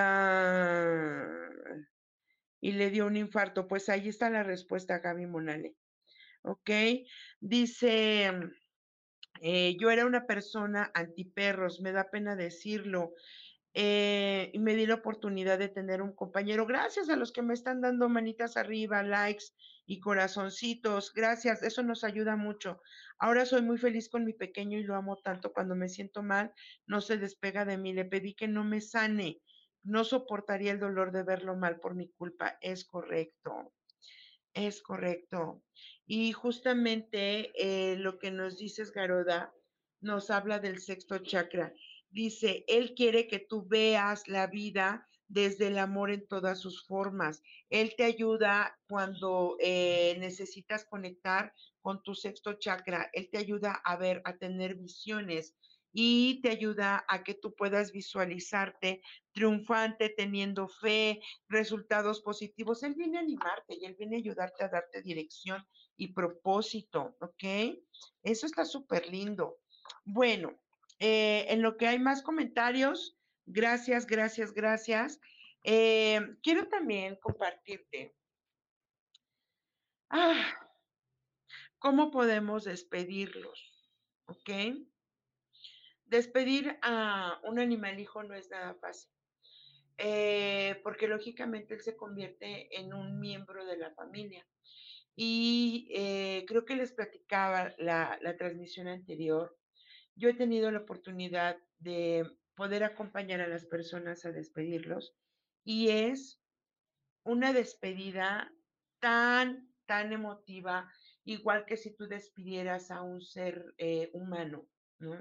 [SPEAKER 2] y le dio un infarto. Pues ahí está la respuesta, Gaby Monale. ¿Ok? Dice... Eh, yo era una persona antiperros, me da pena decirlo. Eh, y me di la oportunidad de tener un compañero. Gracias a los que me están dando manitas arriba, likes y corazoncitos. Gracias, eso nos ayuda mucho. Ahora soy muy feliz con mi pequeño y lo amo tanto. Cuando me siento mal, no se despega de mí. Le pedí que no me sane. No soportaría el dolor de verlo mal por mi culpa. Es correcto. Es correcto. Y justamente eh, lo que nos dices, Garoda, nos habla del sexto chakra. Dice, Él quiere que tú veas la vida desde el amor en todas sus formas. Él te ayuda cuando eh, necesitas conectar con tu sexto chakra. Él te ayuda a ver, a tener visiones y te ayuda a que tú puedas visualizarte triunfante, teniendo fe, resultados positivos. Él viene a animarte y él viene a ayudarte a darte dirección y propósito, ¿ok? Eso está súper lindo. Bueno, eh, en lo que hay más comentarios, gracias, gracias, gracias. Eh, quiero también compartirte. Ah, ¿Cómo podemos despedirlos? ¿Ok? Despedir a un animal hijo no es nada fácil, eh, porque lógicamente él se convierte en un miembro de la familia. Y eh, creo que les platicaba la, transmisión anterior. Yo he tenido la oportunidad de poder acompañar a las personas a despedirlos y es una despedida tan, tan emotiva, igual que si tú despidieras a un ser eh, humano, ¿no?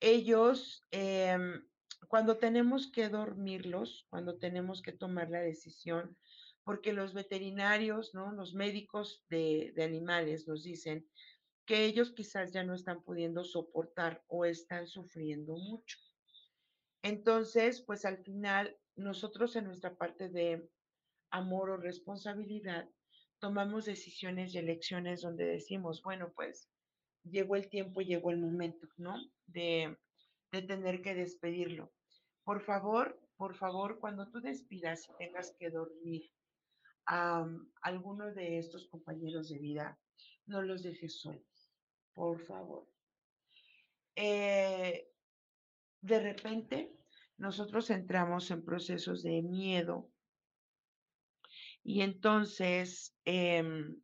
[SPEAKER 2] Ellos, em, cuando tenemos que dormirlos, cuando tenemos que tomar la decisión, porque los veterinarios, ¿no? Los médicos de, de animales nos dicen que ellos quizás ya no están pudiendo soportar o están sufriendo mucho. Entonces, pues al final, nosotros en nuestra parte de amor o responsabilidad, tomamos decisiones y elecciones donde decimos, bueno, pues llegó el tiempo, llegó el momento, ¿no? De, de tener que despedirlo. Por favor, por favor, cuando tú despidas y tengas que dormir a alguno de estos compañeros de vida, no los dejes solos, por favor. Eh, de repente, nosotros entramos en procesos de miedo y entonces, em,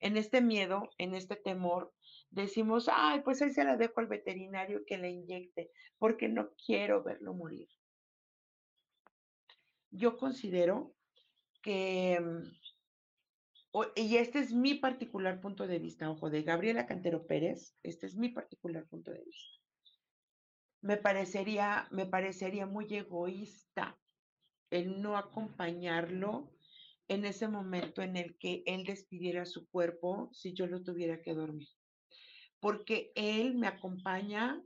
[SPEAKER 2] en este miedo, en este temor, decimos, ay, pues ahí se la dejo al veterinario que le inyecte, porque no quiero verlo morir. Yo considero que, em, y este es mi particular punto de vista, ojo, de Gabriela Cantero Pérez, este es mi particular punto de vista. Me parecería, me parecería muy egoísta el no acompañarlo en ese momento en el que él despidiera su cuerpo si yo lo tuviera que dormir. Porque él me acompaña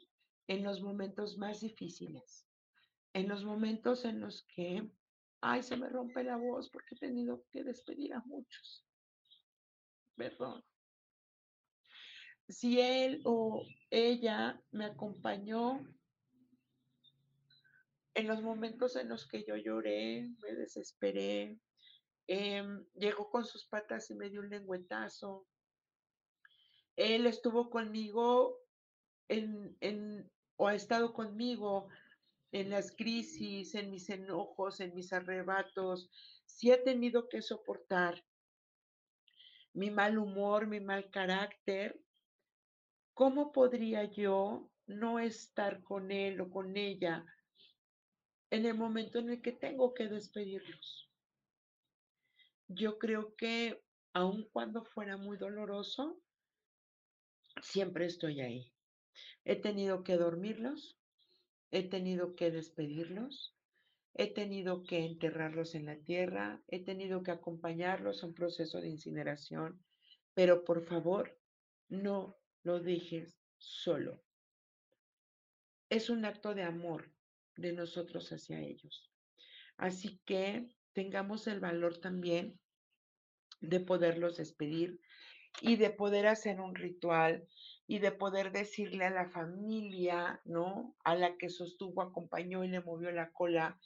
[SPEAKER 2] en los momentos más difíciles, en los momentos en los que, ay, se me rompe la voz porque he tenido que despedir a muchos. Perdón. Si él o ella me acompañó en los momentos en los que yo lloré, me desesperé, Em, llegó con sus patas y me dio un lengüetazo. Él estuvo conmigo en, en, o ha estado conmigo en las crisis, en mis enojos, en mis arrebatos. Si ha tenido que soportar mi mal humor, mi mal carácter, ¿cómo podría yo no estar con él o con ella en el momento en el que tengo que despedirlos? yo creo que aun cuando fuera muy doloroso, siempre estoy ahí. He tenido que dormirlos, he tenido que despedirlos, he tenido que enterrarlos en la tierra, he tenido que acompañarlos a un proceso de incineración, pero por favor, no lo dejes solo. Es un acto de amor de nosotros hacia ellos. Así que tengamos el valor también de poderlos despedir y de poder hacer un ritual y de poder decirle a la familia, ¿no? A la que sostuvo, acompañó y le movió la cola,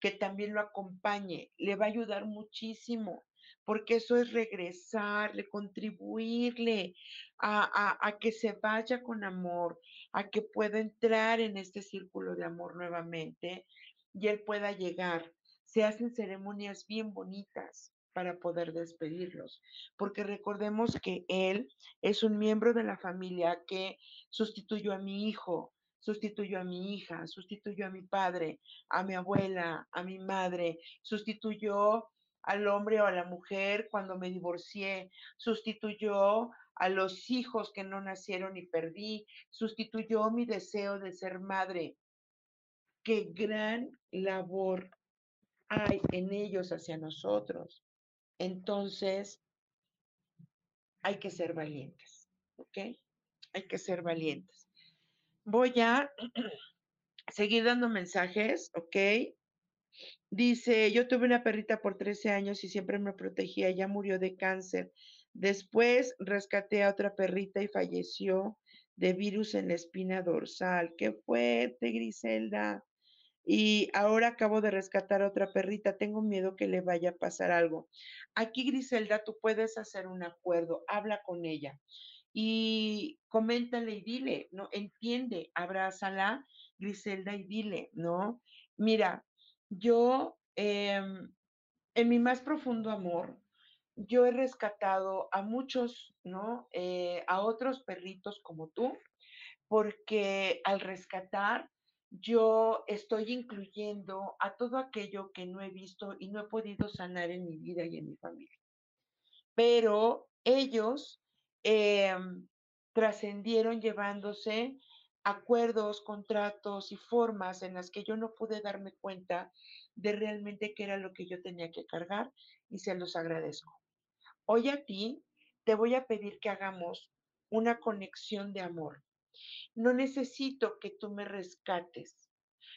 [SPEAKER 2] que también lo acompañe. Le va a ayudar muchísimo, porque eso es regresarle, contribuirle a, a, a que se vaya con amor, a que pueda entrar en este círculo de amor nuevamente y él pueda llegar. Se hacen ceremonias bien bonitas, para poder despedirlos, porque recordemos que él es un miembro de la familia que sustituyó a mi hijo, sustituyó a mi hija, sustituyó a mi padre, a mi abuela, a mi madre, sustituyó al hombre o a la mujer cuando me divorcié, sustituyó a los hijos que no nacieron y perdí, sustituyó mi deseo de ser madre. Qué gran labor hay en ellos hacia nosotros. Entonces, hay que ser valientes, ¿ok? Hay que ser valientes. Voy a seguir dando mensajes, ¿ok? Dice, yo tuve una perrita por 13 años y siempre me protegía, ya murió de cáncer. Después rescaté a otra perrita y falleció de virus en la espina dorsal. Qué fuerte, Griselda y ahora acabo de rescatar a otra perrita, tengo miedo que le vaya a pasar algo. Aquí, Griselda, tú puedes hacer un acuerdo, habla con ella y coméntale y dile, ¿no? Entiende, abrázala, Griselda, y dile, ¿no? Mira, yo, em, en mi más profundo amor, yo he rescatado a muchos, ¿no? Eh, a otros perritos como tú, porque al rescatar, yo estoy incluyendo a todo aquello que no he visto y no he podido sanar en mi vida y en mi familia. Pero ellos em, trascendieron llevándose acuerdos, contratos y formas en las que yo no pude darme cuenta de realmente qué era lo que yo tenía que cargar y se los agradezco. Hoy a ti te voy a pedir que hagamos una conexión de amor no necesito que tú me rescates.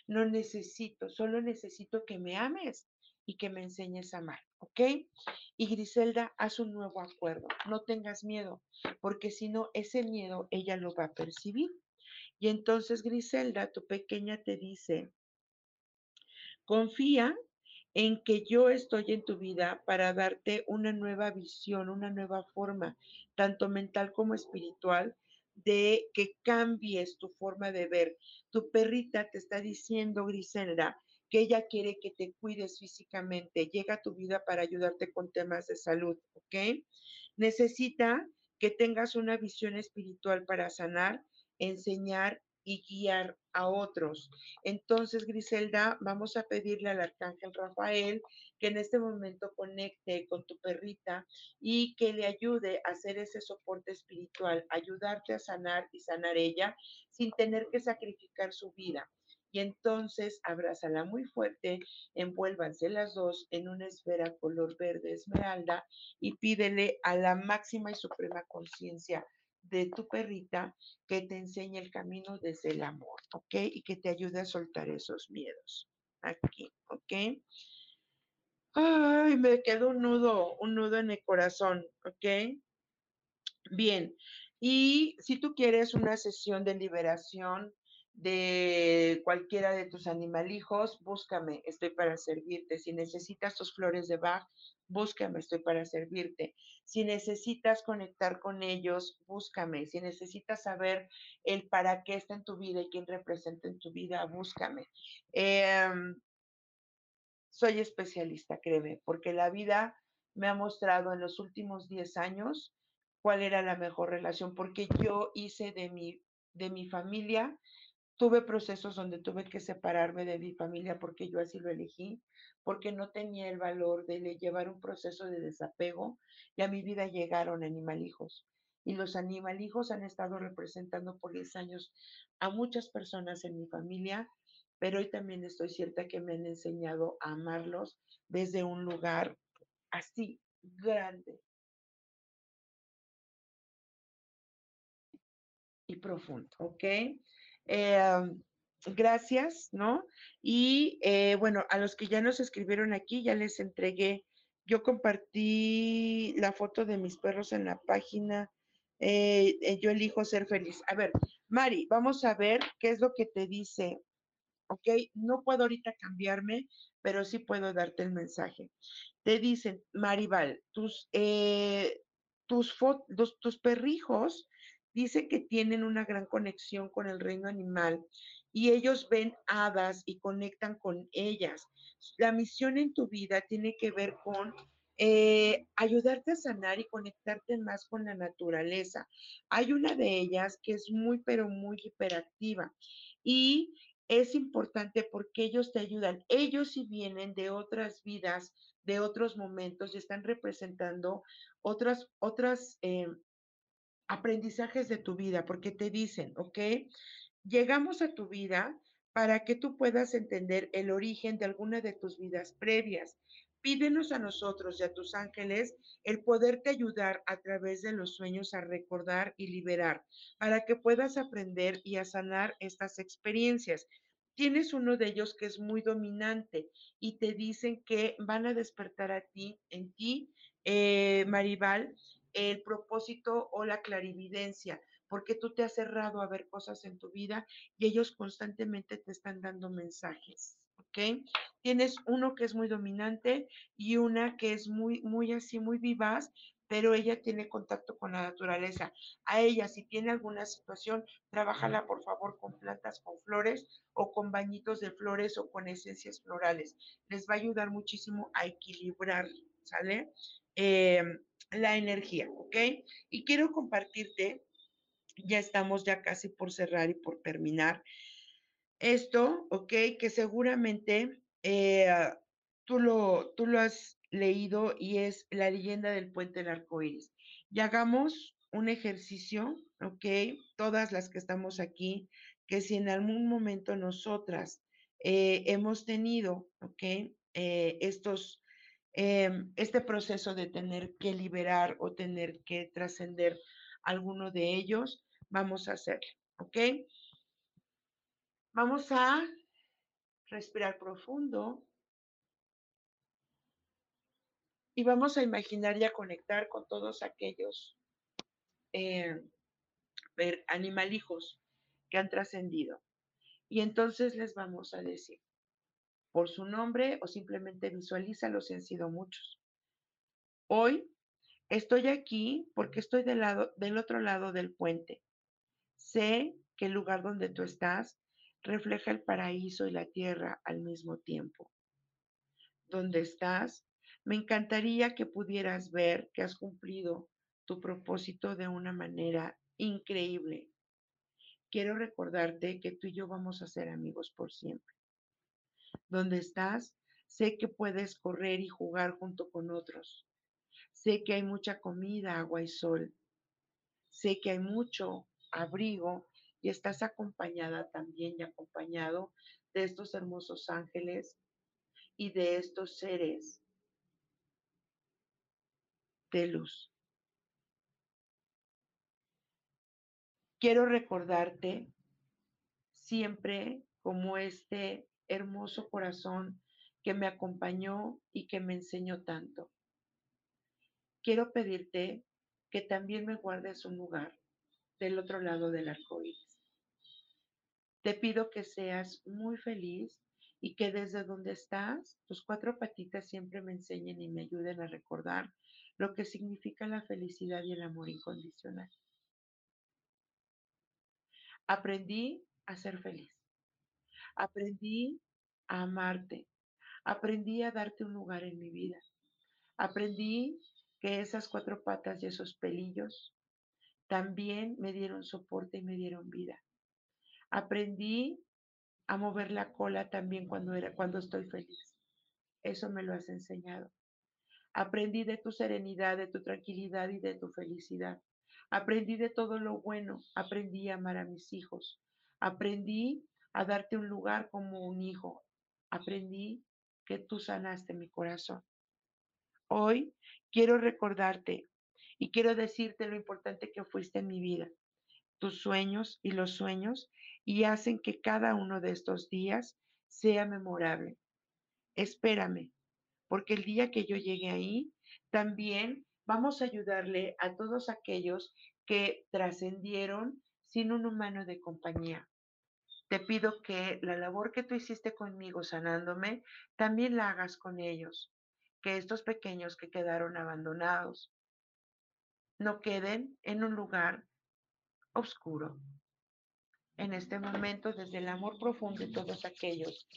[SPEAKER 2] No necesito, solo necesito que me ames y que me enseñes a amar, ¿ok? Y Griselda, haz un nuevo acuerdo. No tengas miedo, porque si no, ese miedo ella lo va a percibir. Y entonces Griselda, tu pequeña, te dice, confía en que yo estoy en tu vida para darte una nueva visión, una nueva forma, tanto mental como espiritual, de que cambies tu forma de ver. Tu perrita te está diciendo, Griselda, que ella quiere que te cuides físicamente, llega a tu vida para ayudarte con temas de salud, ¿ok? Necesita que tengas una visión espiritual para sanar, enseñar y guiar a otros. Entonces, Griselda, vamos a pedirle al arcángel Rafael que en este momento conecte con tu perrita y que le ayude a hacer ese soporte espiritual, ayudarte a sanar y sanar ella sin tener que sacrificar su vida. Y entonces abrázala muy fuerte, envuélvanse las dos en una esfera color verde esmeralda y pídele a la máxima y suprema conciencia de tu perrita que te enseñe el camino desde el amor, ¿ok? Y que te ayude a soltar esos miedos. Aquí, ¿ok? Ay, me quedó un nudo, un nudo en el corazón, ¿ok? Bien, y si tú quieres una sesión de liberación de cualquiera de tus animalijos, búscame, estoy para servirte. Si necesitas tus flores de Bach, búscame, estoy para servirte. Si necesitas conectar con ellos, búscame. Si necesitas saber el para qué está en tu vida y quién representa en tu vida, búscame. Em, soy especialista, créeme, porque la vida me ha mostrado en los últimos 10 años cuál era la mejor relación, porque yo hice de mi, de mi familia Tuve procesos donde tuve que separarme de mi familia porque yo así lo elegí, porque no tenía el valor de llevar un proceso de desapego y a mi vida llegaron animalijos. Y los animalijos han estado representando por 10 años a muchas personas en mi familia, pero hoy también estoy cierta que me han enseñado a amarlos desde un lugar así grande y profundo, ¿ok? Eh, gracias, ¿no? Y eh, bueno, a los que ya nos escribieron aquí, ya les entregué, yo compartí la foto de mis perros en la página, eh, yo elijo ser feliz. A ver, Mari, vamos a ver qué es lo que te dice, ¿ok? No puedo ahorita cambiarme, pero sí puedo darte el mensaje. Te dicen, Maribal, tus, tus, tus perrijos dice que tienen una gran conexión con el reino animal y ellos ven hadas y conectan con ellas. La misión en tu vida tiene que ver con eh, ayudarte a sanar y conectarte más con la naturaleza. Hay una de ellas que es muy, pero muy hiperactiva y es importante porque ellos te ayudan. Ellos si vienen de otras vidas, de otros momentos y están representando otras, otras eh, aprendizajes de tu vida, porque te dicen, ¿ok? Llegamos a tu vida para que tú puedas entender el origen de alguna de tus vidas previas. Pídenos a nosotros y a tus ángeles el poderte ayudar a través de los sueños a recordar y liberar, para que puedas aprender y a sanar estas experiencias. Tienes uno de ellos que es muy dominante y te dicen que van a despertar a ti, en ti, eh, Maribal, el propósito o la clarividencia, porque tú te has cerrado a ver cosas en tu vida y ellos constantemente te están dando mensajes. ¿Ok? Tienes uno que es muy dominante y una que es muy, muy así, muy vivaz, pero ella tiene contacto con la naturaleza. A ella, si tiene alguna situación, trabájala por favor con plantas, con flores o con bañitos de flores o con esencias florales. Les va a ayudar muchísimo a equilibrar, ¿sale? Eh, la energía, ¿ok? Y quiero compartirte, ya estamos ya casi por cerrar y por terminar esto, ¿ok? Que seguramente eh, tú, lo, tú lo has leído y es la leyenda del puente del arco iris. Y hagamos un ejercicio, ¿ok? Todas las que estamos aquí, que si en algún momento nosotras eh, hemos tenido, ¿ok? Eh, estos Em, este proceso de tener que liberar o tener que trascender alguno de ellos, vamos a hacerlo, ¿ok? Vamos a respirar profundo. Y vamos a imaginar y a conectar con todos aquellos eh, animalijos que han trascendido. Y entonces les vamos a decir por su nombre o simplemente visualízalos si han sido muchos. Hoy estoy aquí porque estoy del, lado, del otro lado del puente. Sé que el lugar donde tú estás refleja el paraíso y la tierra al mismo tiempo. Donde estás, me encantaría que pudieras ver que has cumplido tu propósito de una manera increíble. Quiero recordarte que tú y yo vamos a ser amigos por siempre. Donde estás, sé que puedes correr y jugar junto con otros. Sé que hay mucha comida, agua y sol. Sé que hay mucho abrigo y estás acompañada también y acompañado de estos hermosos ángeles y de estos seres de luz. Quiero recordarte siempre como este hermoso corazón que me acompañó y que me enseñó tanto. Quiero pedirte que también me guardes un lugar del otro lado del arco iris. Te pido que seas muy feliz y que desde donde estás, tus cuatro patitas siempre me enseñen y me ayuden a recordar lo que significa la felicidad y el amor incondicional. Aprendí a ser feliz. Aprendí a amarte. Aprendí a darte un lugar en mi vida. Aprendí que esas cuatro patas y esos pelillos también me dieron soporte y me dieron vida. Aprendí a mover la cola también cuando, era, cuando estoy feliz. Eso me lo has enseñado. Aprendí de tu serenidad, de tu tranquilidad y de tu felicidad. Aprendí de todo lo bueno. Aprendí a amar a mis hijos. Aprendí a darte un lugar como un hijo. Aprendí que tú sanaste mi corazón. Hoy quiero recordarte y quiero decirte lo importante que fuiste en mi vida, tus sueños y los sueños, y hacen que cada uno de estos días sea memorable. Espérame, porque el día que yo llegue ahí, también vamos a ayudarle a todos aquellos que trascendieron sin un humano de compañía. Te pido que la labor que tú hiciste conmigo sanándome, también la hagas con ellos, que estos pequeños que quedaron abandonados no queden en un lugar oscuro. En este momento, desde el amor profundo de todos aquellos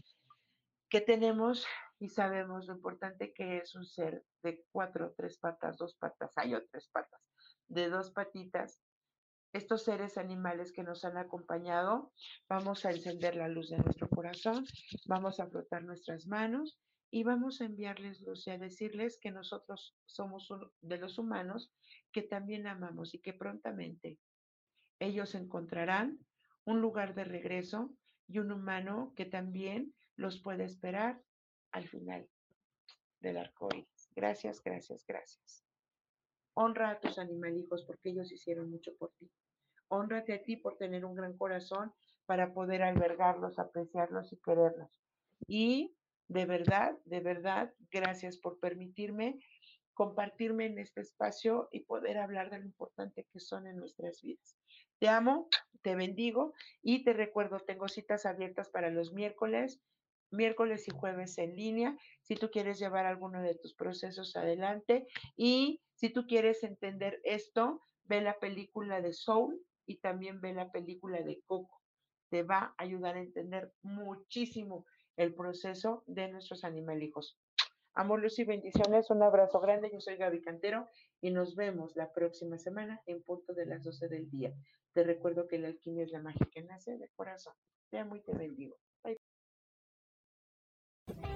[SPEAKER 2] que tenemos y sabemos lo importante que es un ser de cuatro, tres patas, dos patas, hay otras patas, de dos patitas, estos seres animales que nos han acompañado, vamos a encender la luz de nuestro corazón, vamos a frotar nuestras manos y vamos a enviarles luz y a decirles que nosotros somos de los humanos que también amamos y que prontamente ellos encontrarán un lugar de regreso y un humano que también los puede esperar al final del arco iris. Gracias, gracias, gracias. Honra a tus animalijos porque ellos hicieron mucho por ti. Honrate a ti por tener un gran corazón para poder albergarlos, apreciarlos y quererlos. Y de verdad, de verdad, gracias por permitirme compartirme en este espacio y poder hablar de lo importante que son en nuestras vidas. Te amo, te bendigo y te recuerdo, tengo citas abiertas para los miércoles, miércoles y jueves en línea, si tú quieres llevar alguno de tus procesos adelante y si tú quieres entender esto, ve la película de Soul y también ve la película de Coco. Te va a ayudar a entender muchísimo el proceso de nuestros animalijos. Amor, luz y bendiciones. Un abrazo grande. Yo soy Gaby Cantero y nos vemos la próxima semana en punto de las 12 del día. Te recuerdo que la alquimia es la magia que nace de corazón. Te amo y te bendigo.